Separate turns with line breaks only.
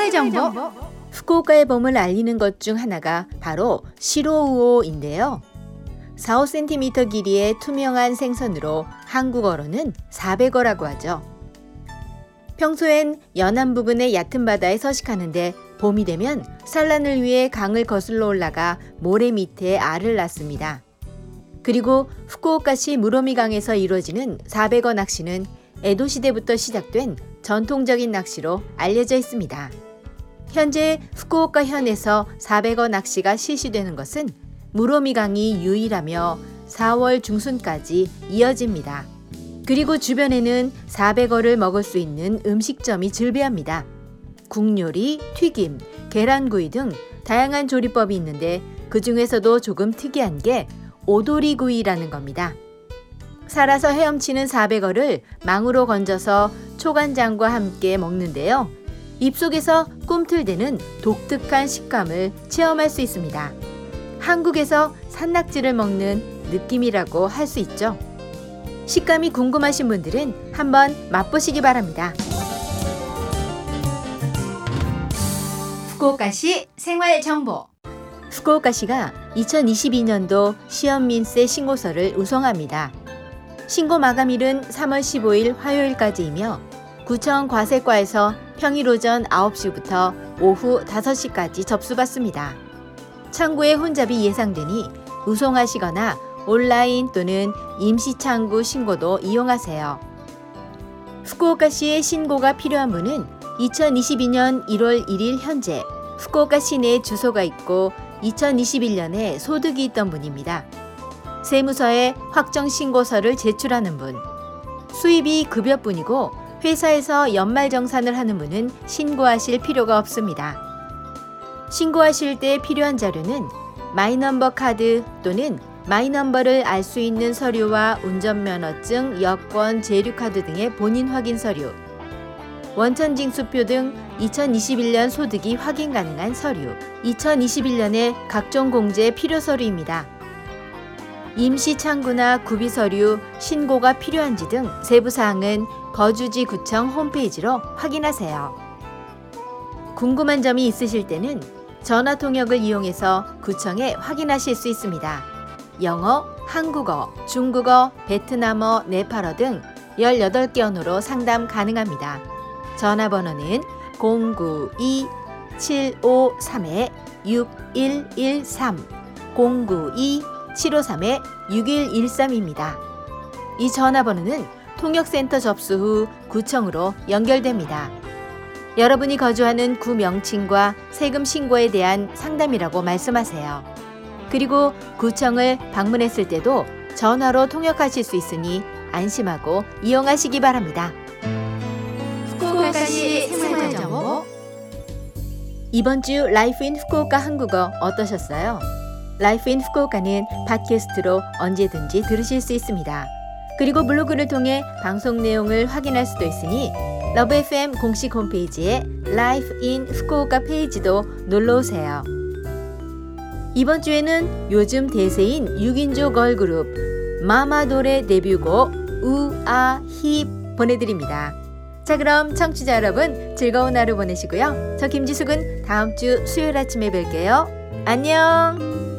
생활정보 후쿠오카의 봄을 알리는 것 중 하나가 바로 시로우오인데요. 4, 5cm 길이의 투명한 생선으로 한국어로는 400어라고 하죠. 평소엔 연안 부근의 얕은 바다에 서식하는데 봄이 되면 산란을 위해 강을 거슬러 올라가 모래 밑에 알을 낳습니다. 그리고 후쿠오카시 무로미강에서 이루어지는 400어 낚시는 에도 시대부터 시작된 전통적인 낚시로 알려져 있습니다. 현재 후쿠오카 현에서 400어 낚시가 실시되는 것은 무로미강이 유일하며 4월 중순까지 이어집니다. 그리고 주변에는 400어를 먹을 수 있는 음식점이 즐비합니다. 국요리, 튀김, 계란구이 등 다양한 조리법이 있는데 그 중에서도 조금 특이한 게 오도리구이라는 겁니다. 살아서 헤엄치는 400어를 망으로 건져서 초간장과 함께 먹는데요. 입속에서 꿈틀대는 독특한 식감을 체험할 수 있습니다. 한국에서 산낙지를 먹는 느낌이라고 할 수 있죠. 식감이 궁금하신 분들은 한번 맛보시기 바랍니다. 후쿠오카시 생활 정보. 후쿠오카시가 2022년도 시연민세 신고서를 우송합니다. 신고 마감일은 3월 15일 화요일까지이며 구청 과세과에서 평일 오전 9시부터 오후 5시까지 접수받습니다. 창구에 혼잡이 예상되니 우송하시거나 온라인 또는 임시창구 신고도 이용하세요. 후쿠오카시의 신고가 필요한 분은 2022년 1월 1일 현재 후쿠오카 시내에 주소가 있고 2021년에 소득이 있던 분입니다. 세무서에 확정 신고서를 제출하는 분, 수입이 급여뿐이고 회사에서 연말정산을 하는 분은 신고하실 필요가 없습니다. 신고하실 때 필요한 자료는 My Number 카드 또는 My Number를 알 수 있는 서류와 운전면허증, 여권, 재류카드 등의 본인 확인 서류, 원천징수표 등 2021년 소득이 확인 가능한 서류, 2021년의 각종 공제 필요 서류입니다. 임시 창구나 구비 서류, 신고가 필요한지 등 세부 사항은 거주지 구청 홈페이지로 확인하세요. 궁금한 점이 있으실 때는 전화 통역을 이용해서 구청에 확인하실 수 있습니다. 영어, 한국어, 중국어, 베트남어, 네팔어 등 18개 언어로 상담 가능합니다. 전화번호는 092-753-6113, 092-753-6113입니다. 이 전화번호는 통역센터 접수 후 구청으로 연결됩니다. 여러분이 거주하는 구 명칭과 세금 신고에 대한 상담이라고 말씀하세요. 그리고 구청을 방문했을 때도 전화로 통역하실 수 있으니 안심하고 이용하시기 바랍니다. 후쿠오카시 생활정보 이번 주 Life in Fukuoka 한국어 어떠셨어요? Life in Fukuoka는 팟캐스트로 언제든지 들으실 수 있습니다. 그리고 블로그를 통해 방송 내용을 확인할 수도 있으니 Love FM 공식 홈페이지에 Life in Fukuoka 페이지도 놀러 오세요. 이번 주에는 요즘 대세인 6인조 걸그룹 마마돌의 데뷔곡 우아힙 보내드립니다. 자 그럼 청취자 여러분 즐거운 하루 보내시고요. 저 김지숙은 다음 주 수요일 아침에 뵐게요. 안녕.